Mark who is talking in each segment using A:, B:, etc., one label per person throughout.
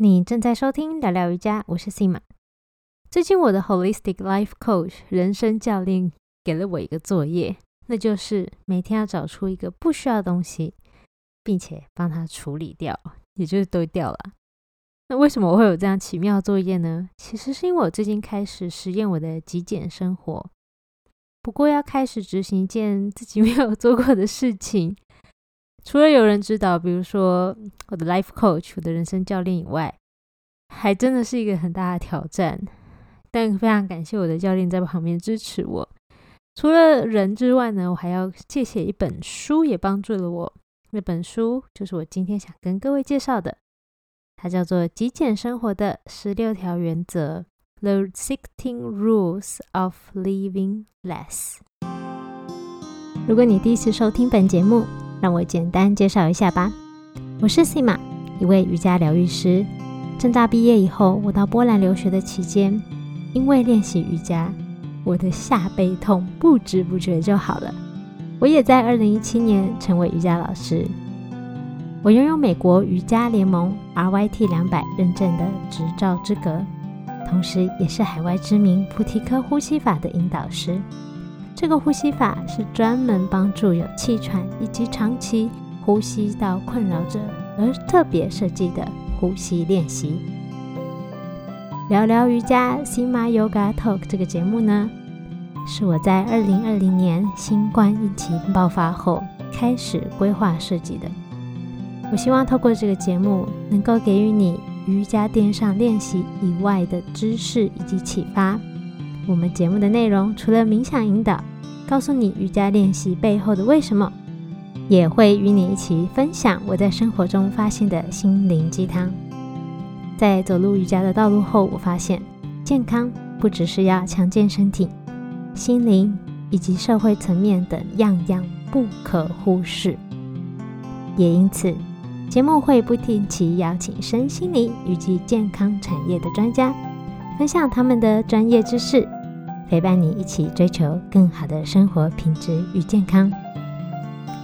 A: 你正在收听聊聊瑜伽，我是 Sima。最近我的 Holistic Life Coach 人生教练给了我一个作业，那就是每天要找出一个不需要的东西，并且帮它处理掉，也就是丢掉了。那为什么我会有这样奇妙作业呢？其实是因为我最近开始实验我的极简生活，不过要开始执行一件自己没有做过的事情。除了有人指导，比如说我的 life coach、我的人生教练以外，还真的是一个很大的挑战。但非常感谢我的教练在旁边支持我。除了人之外呢，我还要借写一本书，也帮助了我。那本书就是我今天想跟各位介绍的，它叫做《极简生活的十六条原则》（The Sixteen Rules of Living Less）。如果你第一次收听本节目，让我简单介绍一下吧。我是 Sima，一位瑜伽疗愈师。正大毕业以后，我到波兰留学的期间，因为练习瑜伽，我的下背痛不知不觉就好了。我也在2017年成为瑜伽老师。我拥有美国瑜伽联盟 RYT 200认证的执照资格，同时也是海外知名菩提科呼吸法的引导师。这个呼吸法是专门帮助有气喘以及长期呼吸道困扰者而特别设计的呼吸练习。聊聊瑜伽 Sima Yoga Talk 这个节目呢，是我在二零二零年新冠疫情爆发后开始规划设计的。我希望透过这个节目，能够给予你瑜伽垫上练习以外的知识以及启发。我们节目的内容除了冥想引导，告诉你瑜伽练习背后的为什么，也会与你一起分享我在生活中发现的心灵鸡汤。在走入瑜伽的道路后，我发现健康不只是要强健身体，心灵以及社会层面等样样不可忽视。也因此，节目会不定期邀请身心灵以及健康产业的专家，分享他们的专业知识。陪伴你一起追求更好的生活品质与健康。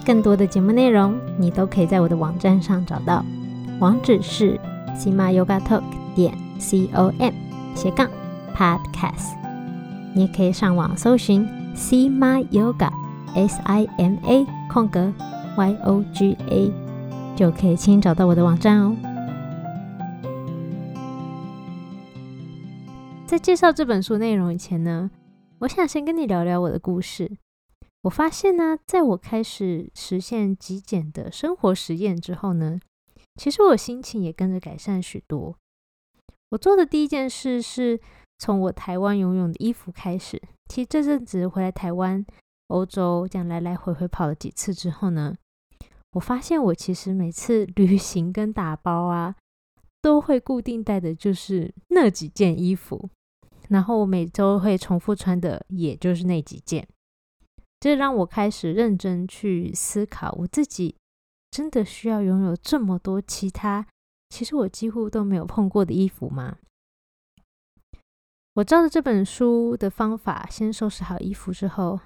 A: 更多的节目内容，你都可以在我的网站上找到，网址是 sima yoga talk 点 c o m 斜杠 podcast。你也可以上网搜寻 sima yoga s i m a 空格 y o g a，就可以轻易找到我的网站哦。在介绍这本书内容以前呢，我想先跟你聊聊我的故事。我发现呢，在我开始实现极简的生活实验之后呢，其实我心情也跟着改善许多。我做的第一件事是从我台湾游泳的衣服开始。其实这阵子回来台湾、欧洲这样来来回回跑了几次之后呢，我发现我其实每次旅行跟打包啊，都会固定带的就是那几件衣服。然后我每周会重复穿的，也就是那几件。这让我开始认真去思考，我自己真的需要拥有这么多其他，其实我几乎都没有碰过的衣服吗？我照着这本书的方法，先收拾好衣服之后，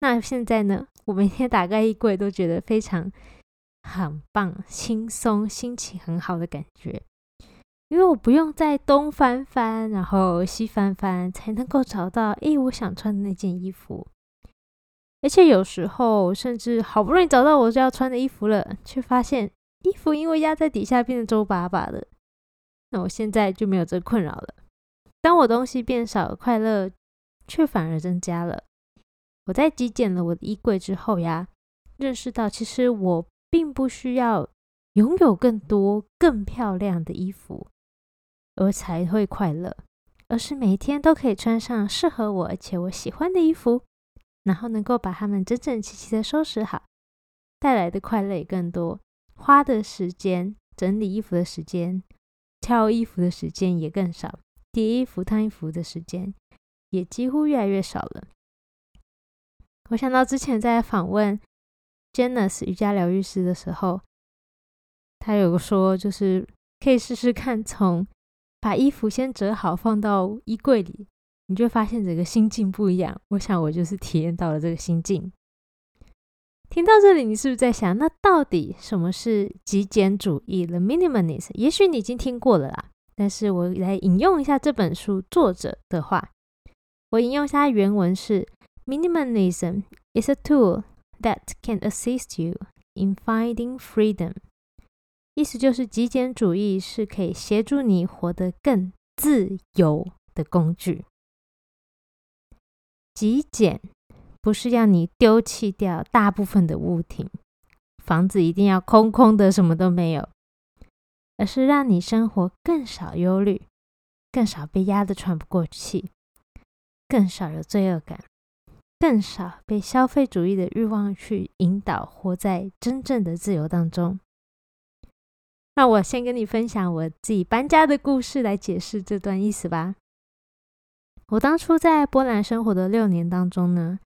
A: 那现在呢？我每天打开衣柜都觉得非常很棒、轻松、心情很好的感觉。因为我不用再东翻翻，然后西翻翻，才能够找到诶我想穿的那件衣服。而且有时候，甚至好不容易找到我就要穿的衣服了，却发现衣服因为压在底下变得皱巴巴的。那我现在就没有这困扰了。当我东西变少，快乐却反而增加了。我在极简了我的衣柜之后呀，认识到其实我并不需要拥有更多更漂亮的衣服。而才会快乐，而是每天都可以穿上适合我而且我喜欢的衣服，然后能够把它们整整齐齐的收拾好，带来的快乐也更多，花的时间、整理衣服的时间、挑衣服的时间也更少，叠衣服、烫衣服的时间也几乎越来越少了。我想到之前在访问 Janice 瑜伽疗愈师的时候，他有个说，就是可以试试看从。把衣服先折好，放到衣柜里，你就发现整个心境不一样。我想我就是体验到了这个心境。听到这里，你是不是在想，那到底什么是极简主义 （the minimalist）？也许你已经听过了啦，但是我来引用一下这本书作者的话。我引用一下原文是：“Minimalism is a tool that can assist you in finding freedom。”意思就是极简主义是可以协助你活得更自由的工具。极简。不是要你丢弃掉大部分的物品，房子一定要空空的，什么都没有，而是让你生活更少忧虑，更少被压得喘不过气，更少有罪恶感，更少被消费主义的欲望去引导，活在真正的自由当中。那我先跟你分享我自己搬家的故事，来解释这段意思吧。我当初在波兰生活的六年当中呢。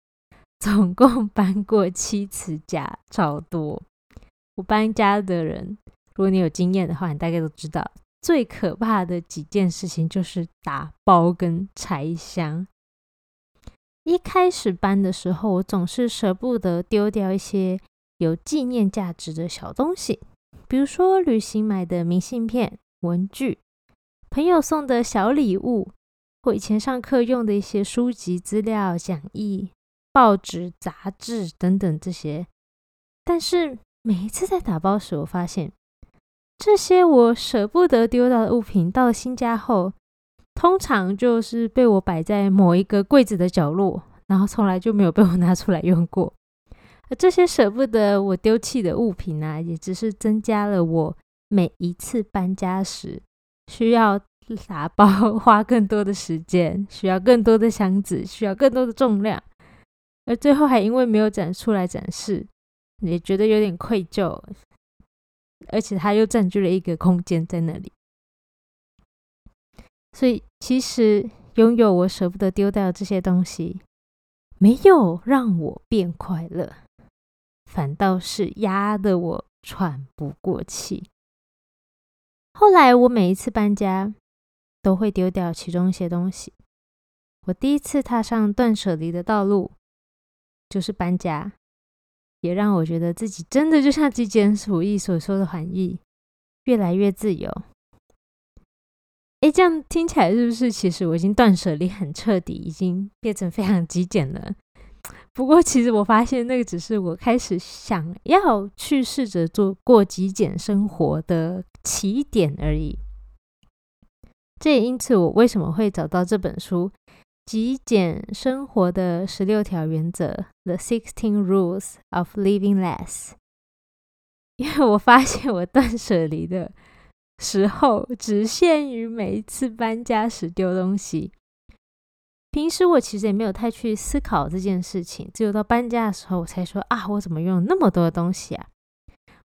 A: 总共搬过七次家，超多。我搬家的人，如果你有经验的话，你大概都知道，最可怕的几件事情就是打包跟拆箱。一开始搬的时候，我总是舍不得丢掉一些有纪念价值的小东西，比如说旅行买的明信片、文具、朋友送的小礼物，或以前上课用的一些书籍、资料、讲义。报纸、杂志等等这些，但是每一次在打包时，我发现这些我舍不得丢掉的物品，到了新家后，通常就是被我摆在某一个柜子的角落，然后从来就没有被我拿出来用过。而这些舍不得我丢弃的物品呢，也只是增加了我每一次搬家时需要打包、花更多的时间，需要更多的箱子，需要更多的重量。而最后还因为没有展出来展示，也觉得有点愧疚，而且它又占据了一个空间在那里。所以其实拥有我舍不得丢掉这些东西，没有让我变快乐，反倒是压得我喘不过气。后来我每一次搬家，都会丢掉其中一些东西。我第一次踏上断舍离的道路。就是搬家，也让我觉得自己真的就像极简主义所说的含义，越来越自由。哎，这样听起来是不是其实我已经断舍离很彻底，已经变成非常极简了？不过其实我发现那个只是我开始想要去试着做过极简生活的起点而已。这也因此我为什么会找到这本书。极简生活的十六条原则，The Sixteen Rules of Living Less。因为我发现我断舍离的时候，只限于每一次搬家时丢东西。平时我其实也没有太去思考这件事情，只有到搬家的时候，我才说啊，我怎么用那么多的东西啊？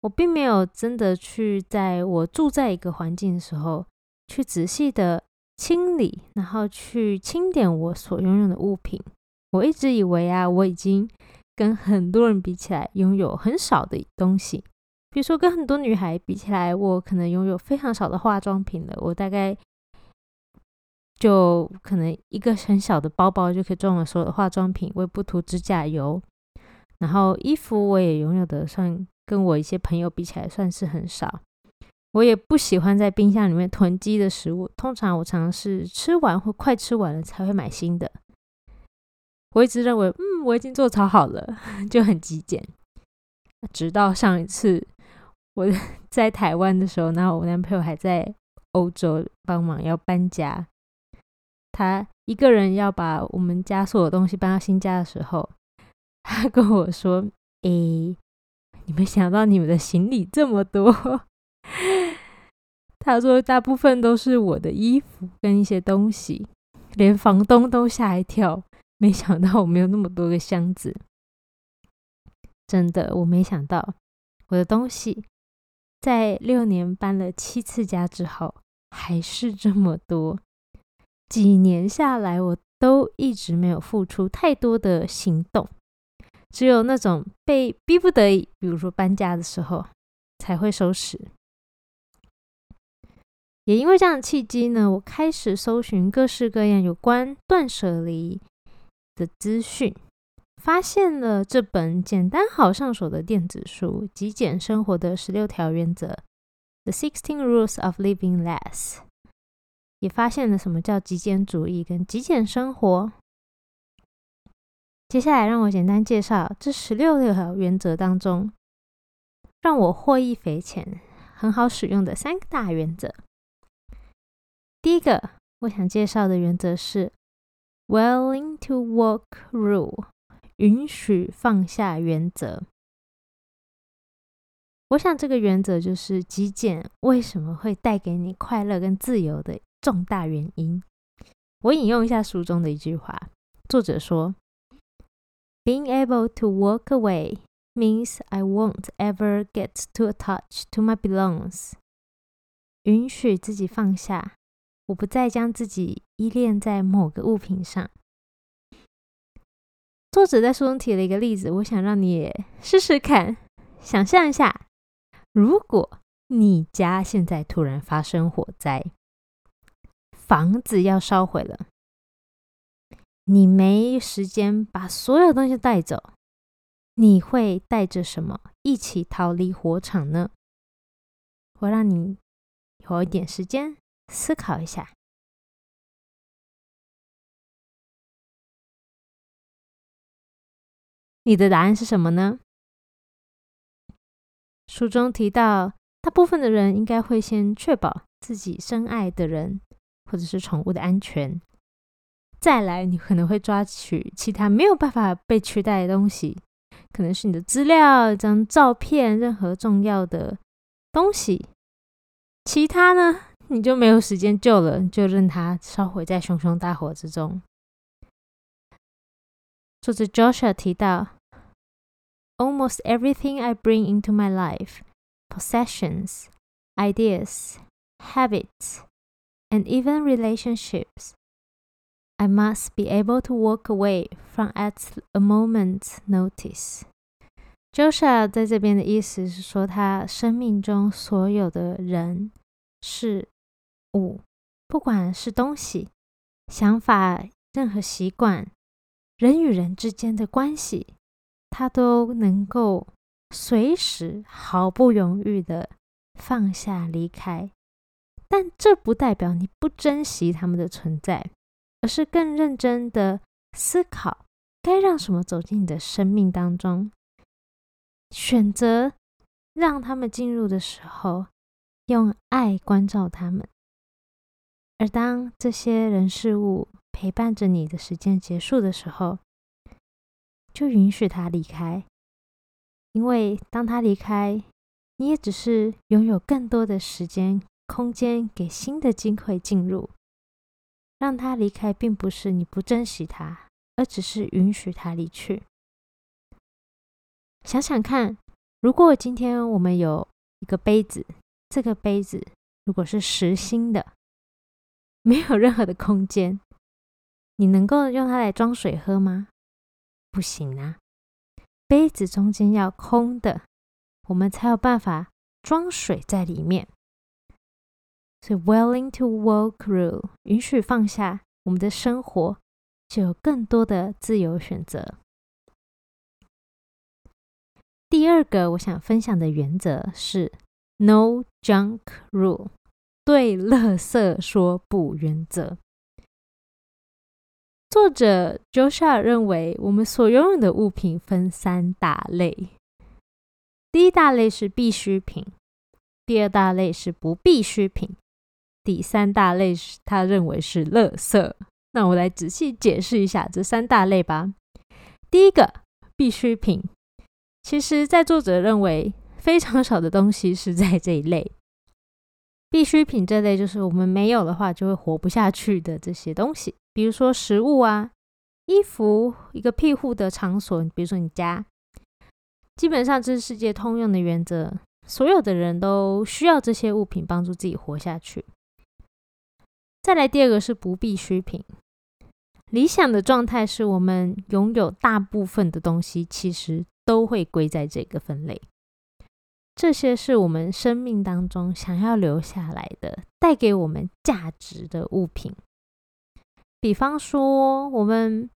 A: 我并没有真的去在我住在一个环境的时候，去仔细的。清理，然后去清点我所拥有的物品。我一直以为啊，我已经跟很多人比起来，拥有很少的东西。比如说，跟很多女孩比起来，我可能拥有非常少的化妆品了。我大概就可能一个很小的包包就可以装我所有的化妆品，我也不涂指甲油。然后衣服我也拥有的算跟我一些朋友比起来，算是很少。我也不喜欢在冰箱里面囤积的食物，通常我常是吃完或快吃完了才会买新的。我一直认为，嗯，我已经做超好了，就很极简。直到上一次我 在台湾的时候，然后我男朋友还在欧洲帮忙要搬家，他一个人要把我们家所有东西搬到新家的时候，他跟我说：“诶，你没想到你们的行李这么多。”他说：“大部分都是我的衣服跟一些东西，连房东都吓一跳，没想到我没有那么多个箱子。真的，我没想到我的东西在六年搬了七次家之后还是这么多。几年下来，我都一直没有付出太多的行动，只有那种被逼不得已，比如说搬家的时候才会收拾。”也因为这样的契机呢，我开始搜寻各式各样有关断舍离的资讯，发现了这本简单好上手的电子书《极简生活的十六条原则》（The Sixteen Rules of Living Less），也发现了什么叫极简主义跟极简生活。接下来，让我简单介绍这十六条原则当中，让我获益匪浅、很好使用的三个大原则。第一个，我想介绍的原则是 “willing to walk rule”，允许放下原则。我想这个原则就是极简为什么会带给你快乐跟自由的重大原因。我引用一下书中的一句话，作者说。Being able to walk away means I won't ever get to attach to my belongings。允许自己放下，我不再将自己依恋在某个物品上。作者在书中提了一个例子，我想让你也试试看。想象一下，如果你家现在突然发生火灾，房子要烧毁了。你没时间把所有东西带走，你会带着什么一起逃离火场呢？我让你有一点时间思考一下。你的答案是什么呢？书中提到，大部分的人应该会先确保自己深爱的人或者是宠物的安全。再来，你可能会抓取其他没有办法被取代的东西，可能是你的资料、一张照片、任何重要的东西。其他呢，你就没有时间救了，就任它烧毁在熊熊大火之中。作者 Joshua 提到，Almost everything I bring into my life, possessions, ideas, habits, and even relationships. I must be able to walk away from at a moment's notice. Joshua 在这边的意思是说，他生命中所有的人、事物，不管是东西、想法、任何习惯、人与人之间的关系，他都能够随时毫不犹豫的放下离开。但这不代表你不珍惜他们的存在。而是更认真的思考，该让什么走进你的生命当中，选择让他们进入的时候，用爱关照他们。而当这些人事物陪伴着你的时间结束的时候，就允许他离开，因为当他离开，你也只是拥有更多的时间、空间给新的机会进入。让他离开，并不是你不珍惜他，而只是允许他离去。想想看，如果今天我们有一个杯子，这个杯子如果是实心的，没有任何的空间，你能够用它来装水喝吗？不行啊！杯子中间要空的，我们才有办法装水在里面。所以，willing to walk through，允许放下我们的生活，就有更多的自由选择。第二个我想分享的原则是 no junk rule，对垃圾说不原则。作者 Joshua 认为，我们所拥有的物品分三大类：第一大类是必需品，第二大类是不必需品。第三大类是他认为是垃圾。那我来仔细解释一下这三大类吧。第一个必需品，其实在作者认为非常少的东西是在这一类。必需品这类就是我们没有的话就会活不下去的这些东西，比如说食物啊、衣服、一个庇护的场所，比如说你家，基本上这是世界通用的原则，所有的人都需要这些物品帮助自己活下去。再来第二个是不必需品。理想的状态是我们拥有大部分的东西，其实都会归在这个分类。这些是我们生命当中想要留下来的、带给我们价值的物品。比方说，我们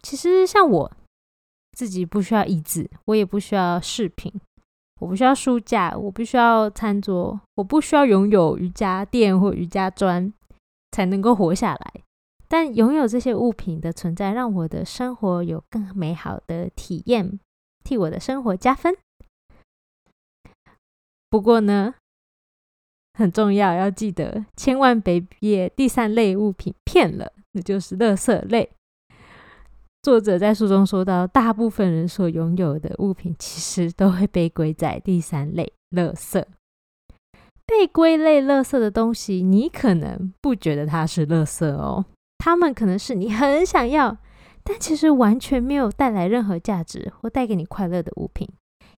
A: 其实像我，自己不需要椅子，我也不需要饰品，我不需要书架，我不需要餐桌，我不需要拥有瑜伽垫或瑜伽砖才能够活下来。但拥有这些物品的存在，让我的生活有更美好的体验，替我的生活加分。不过呢，很重要，要记得千万别被第三类物品骗了，那就是垃圾类。作者在书中说到，大部分人所拥有的物品，其实都会被归在第三类——垃圾。被归类垃圾的东西，你可能不觉得它是垃圾哦，它们可能是你很想要，但其实完全没有带来任何价值或带给你快乐的物品。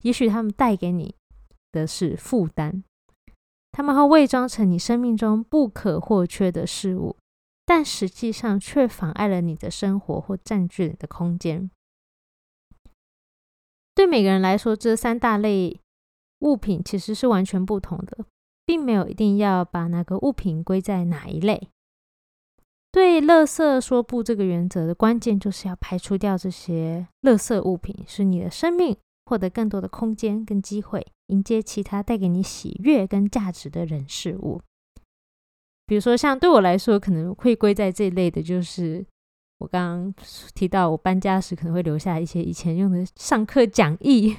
A: 也许它们带给你的是负担，它们会伪装成你生命中不可或缺的事物。但实际上却妨碍了你的生活或占据你的空间。对每个人来说，这三大类物品其实是完全不同的，并没有一定要把哪个物品归在哪一类。对“垃圾说不”这个原则的关键，就是要排除掉这些垃圾物品，使你的生命获得更多的空间跟机会，迎接其他带给你喜悦跟价值的人事物。比如说，像对我来说，可能会归在这一类的，就是我刚刚提到，我搬家时可能会留下一些以前用的上课讲义，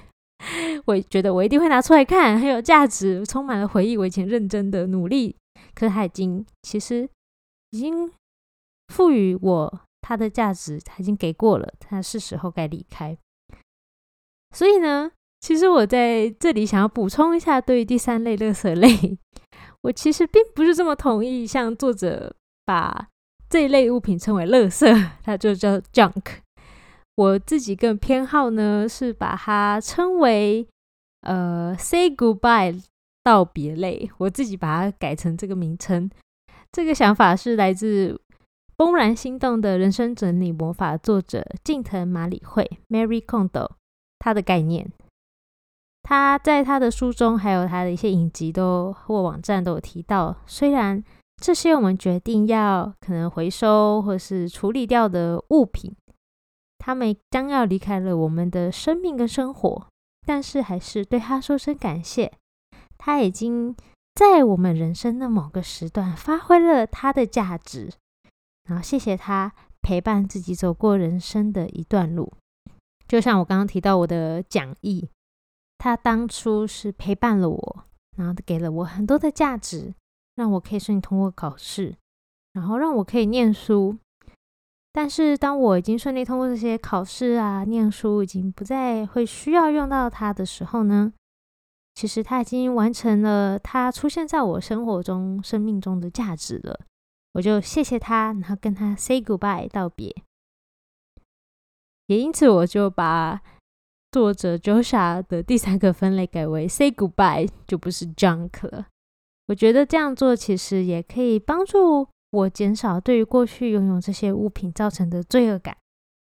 A: 我觉得我一定会拿出来看，很有价值，充满了回忆。我以前认真的努力，可是它已经其实已经赋予我它的价值，它已经给过了，它是时候该离开。所以呢，其实我在这里想要补充一下，对于第三类垃圾类。我其实并不是这么同意，像作者把这一类物品称为“垃圾”，它就叫 “junk”。我自己更偏好呢，是把它称为“呃 say goodbye” 道别类。我自己把它改成这个名称。这个想法是来自《怦然心动的人生整理魔法》作者近藤麻里惠 （Mary Kondo） 他的概念。他在他的书中，还有他的一些影集都或网站都有提到，虽然这些我们决定要可能回收或是处理掉的物品，他们将要离开了我们的生命跟生活，但是还是对他说声感谢。他已经在我们人生的某个时段发挥了他的价值，然后谢谢他陪伴自己走过人生的一段路。就像我刚刚提到我的讲义。他当初是陪伴了我，然后给了我很多的价值，让我可以顺利通过考试，然后让我可以念书。但是当我已经顺利通过这些考试啊，念书已经不再会需要用到它的时候呢，其实它已经完成了它出现在我生活中、生命中的价值了。我就谢谢他，然后跟他 say goodbye 道别。也因此，我就把。作者 Joshua 的第三个分类改为 “say goodbye”，就不是 “junk” 了。我觉得这样做其实也可以帮助我减少对于过去拥有这些物品造成的罪恶感，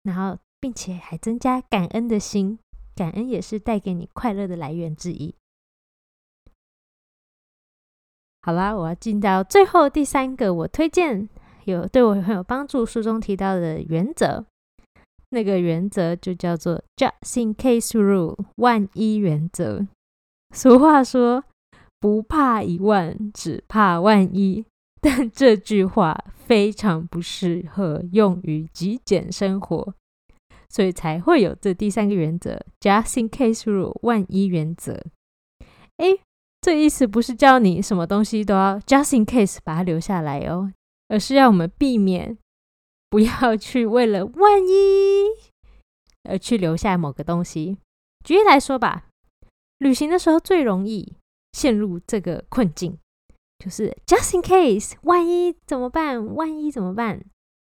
A: 然后并且还增加感恩的心。感恩也是带给你快乐的来源之一。好啦，我要进到最后第三个，我推荐有对我很有帮助书中提到的原则。那个原则就叫做 “just in case rule”，万一原则。俗话说：“不怕一万，只怕万一。”但这句话非常不适合用于极简生活，所以才会有这第三个原则 “just in case rule”，万一原则。哎，这意思不是叫你什么东西都要 “just in case” 把它留下来哦，而是要我们避免。不要去为了万一而去留下某个东西。举例来说吧，旅行的时候最容易陷入这个困境，就是 just in case，万一怎么办？万一怎么办？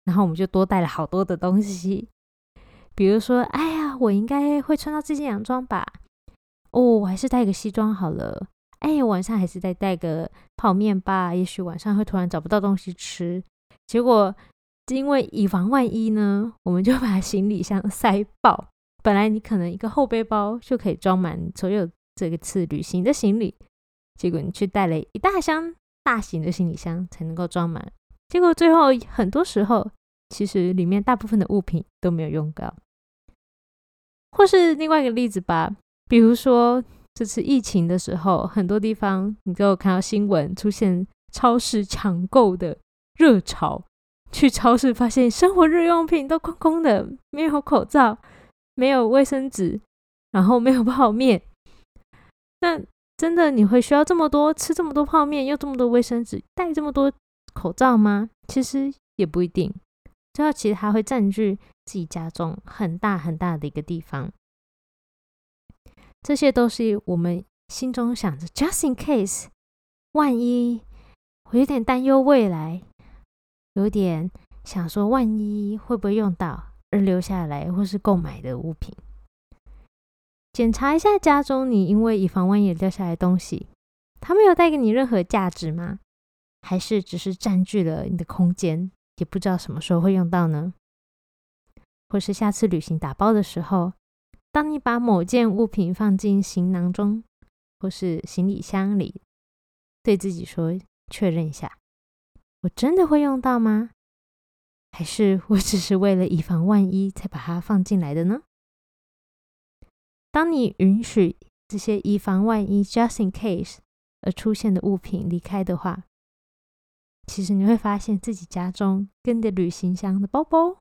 A: 然后我们就多带了好多的东西，比如说，哎呀，我应该会穿到这件洋装吧？哦，我还是带个西装好了。哎，晚上还是再带个泡面吧？也许晚上会突然找不到东西吃，结果。因为以防万一呢，我们就把行李箱塞爆。本来你可能一个后背包就可以装满所有这个次旅行的行李，结果你却带了一大箱大型的行李箱才能够装满。结果最后很多时候，其实里面大部分的物品都没有用到。或是另外一个例子吧，比如说这次疫情的时候，很多地方你都有看到新闻出现超市抢购的热潮。去超市发现生活日用品都空空的，没有口罩，没有卫生纸，然后没有泡面。那真的你会需要这么多吃这么多泡面，用这么多卫生纸，戴这么多口罩吗？其实也不一定。主要其实它会占据自己家中很大很大的一个地方。这些都是我们心中想着，just in case，万一我有点担忧未来。有点想说，万一会不会用到而留下来或是购买的物品，检查一下家中你因为以防万一掉下来东西，它没有带给你任何价值吗？还是只是占据了你的空间，也不知道什么时候会用到呢？或是下次旅行打包的时候，当你把某件物品放进行囊中或是行李箱里，对自己说，确认一下。我真的会用到吗？还是我只是为了以防万一才把它放进来的呢？当你允许这些以防万一 （just in case） 而出现的物品离开的话，其实你会发现自己家中跟着旅行箱的包包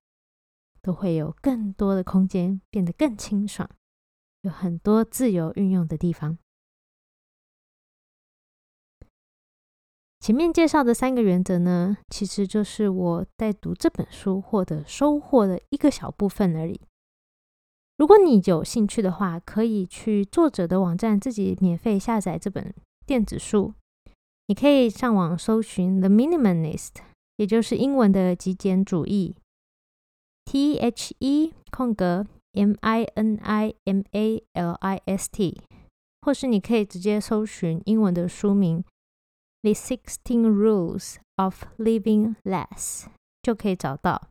A: 都会有更多的空间，变得更清爽，有很多自由运用的地方。前面介绍的三个原则呢，其实就是我在读这本书获得收获的一个小部分而已。如果你有兴趣的话，可以去作者的网站自己免费下载这本电子书。你可以上网搜寻 The Minimalist，也就是英文的极简主义，T H E 空格 M I N I M A L I S T，或是你可以直接搜寻英文的书名。The Sixteen Rules of Living Less 就可以找到。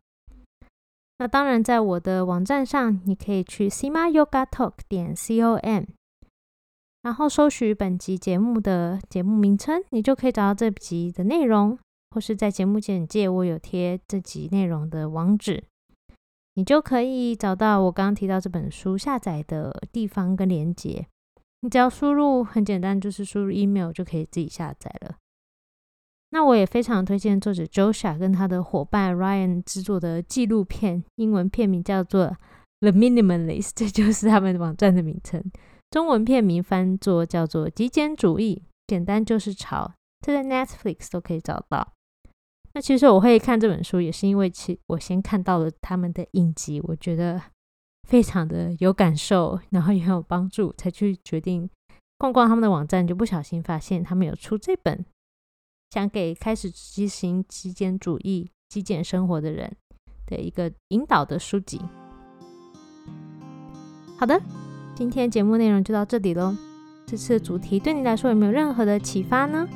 A: 那当然，在我的网站上，你可以去 Sima Yoga Talk 点 com，然后搜寻本集节目的节目名称，你就可以找到这集的内容，或是在节目简介我有贴这集内容的网址，你就可以找到我刚刚提到这本书下载的地方跟连接。你只要输入很简单，就是输入 email 就可以自己下载了。那我也非常推荐作者 Joshua 跟他的伙伴 Ryan 制作的纪录片，英文片名叫做《The Minimalist》，这就是他们网站的名称。中文片名翻作叫做《极简主义》，简单就是潮。这在 Netflix 都可以找到。那其实我会看这本书，也是因为其我先看到了他们的影集，我觉得非常的有感受，然后也很有帮助，才去决定逛逛他们的网站，就不小心发现他们有出这本。想给开始执行极简主义、极简生活的人的一个引导的书籍。好的，今天节目内容就到这里喽。这次的主题对你来说有没有任何的启发呢？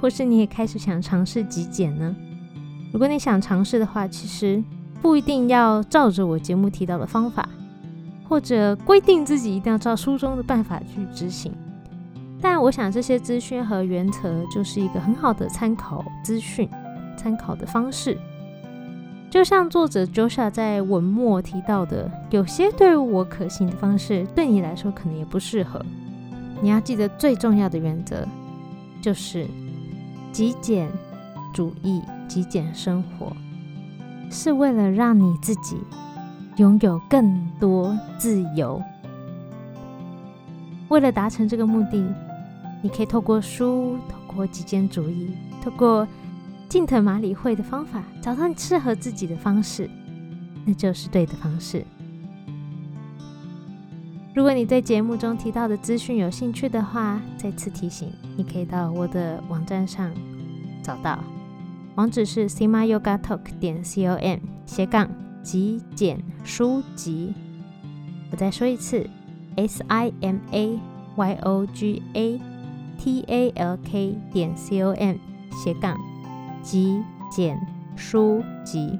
A: 或是你也开始想尝试极简呢？如果你想尝试的话，其实不一定要照着我节目提到的方法，或者规定自己一定要照书中的办法去执行。但我想，这些资讯和原则就是一个很好的参考资讯、参考的方式。就像作者 Joshua 在文末提到的，有些对我可行的方式，对你来说可能也不适合。你要记得最重要的原则，就是极简主义、极简生活，是为了让你自己拥有更多自由。为了达成这个目的。你可以透过书，透过极简主义，透过近藤马里惠的方法，找到你适合自己的方式，那就是对的方式。如果你对节目中提到的资讯有兴趣的话，再次提醒，你可以到我的网站上找到，网址是 sima yoga talk 点 com 斜杠极简书籍。我再说一次，s i m a y o g a。T a l k 点 c o m 斜杠极简书籍。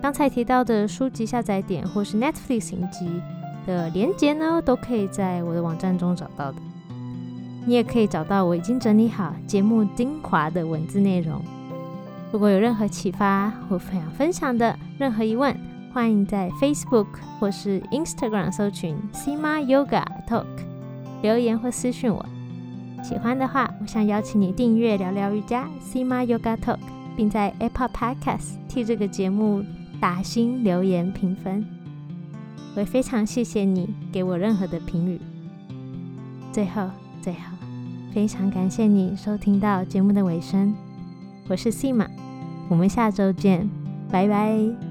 A: 刚才提到的书籍下载点或是 Netflix 影集的连接呢，都可以在我的网站中找到的。你也可以找到我已经整理好节目精华的文字内容。如果有任何启发或想分享的任何疑问，欢迎在 Facebook 或是 Instagram 搜寻 Sima Yoga Talk，留言或私讯我。喜欢的话，我想邀请你订阅聊聊瑜伽 Sima Yoga Talk，并在 Apple Podcast 替这个节目打星留言评分。我非常谢谢你给我任何的评语。最后，最后，非常感谢你收听到节目的尾声。我是 Sima，我们下周见，拜拜。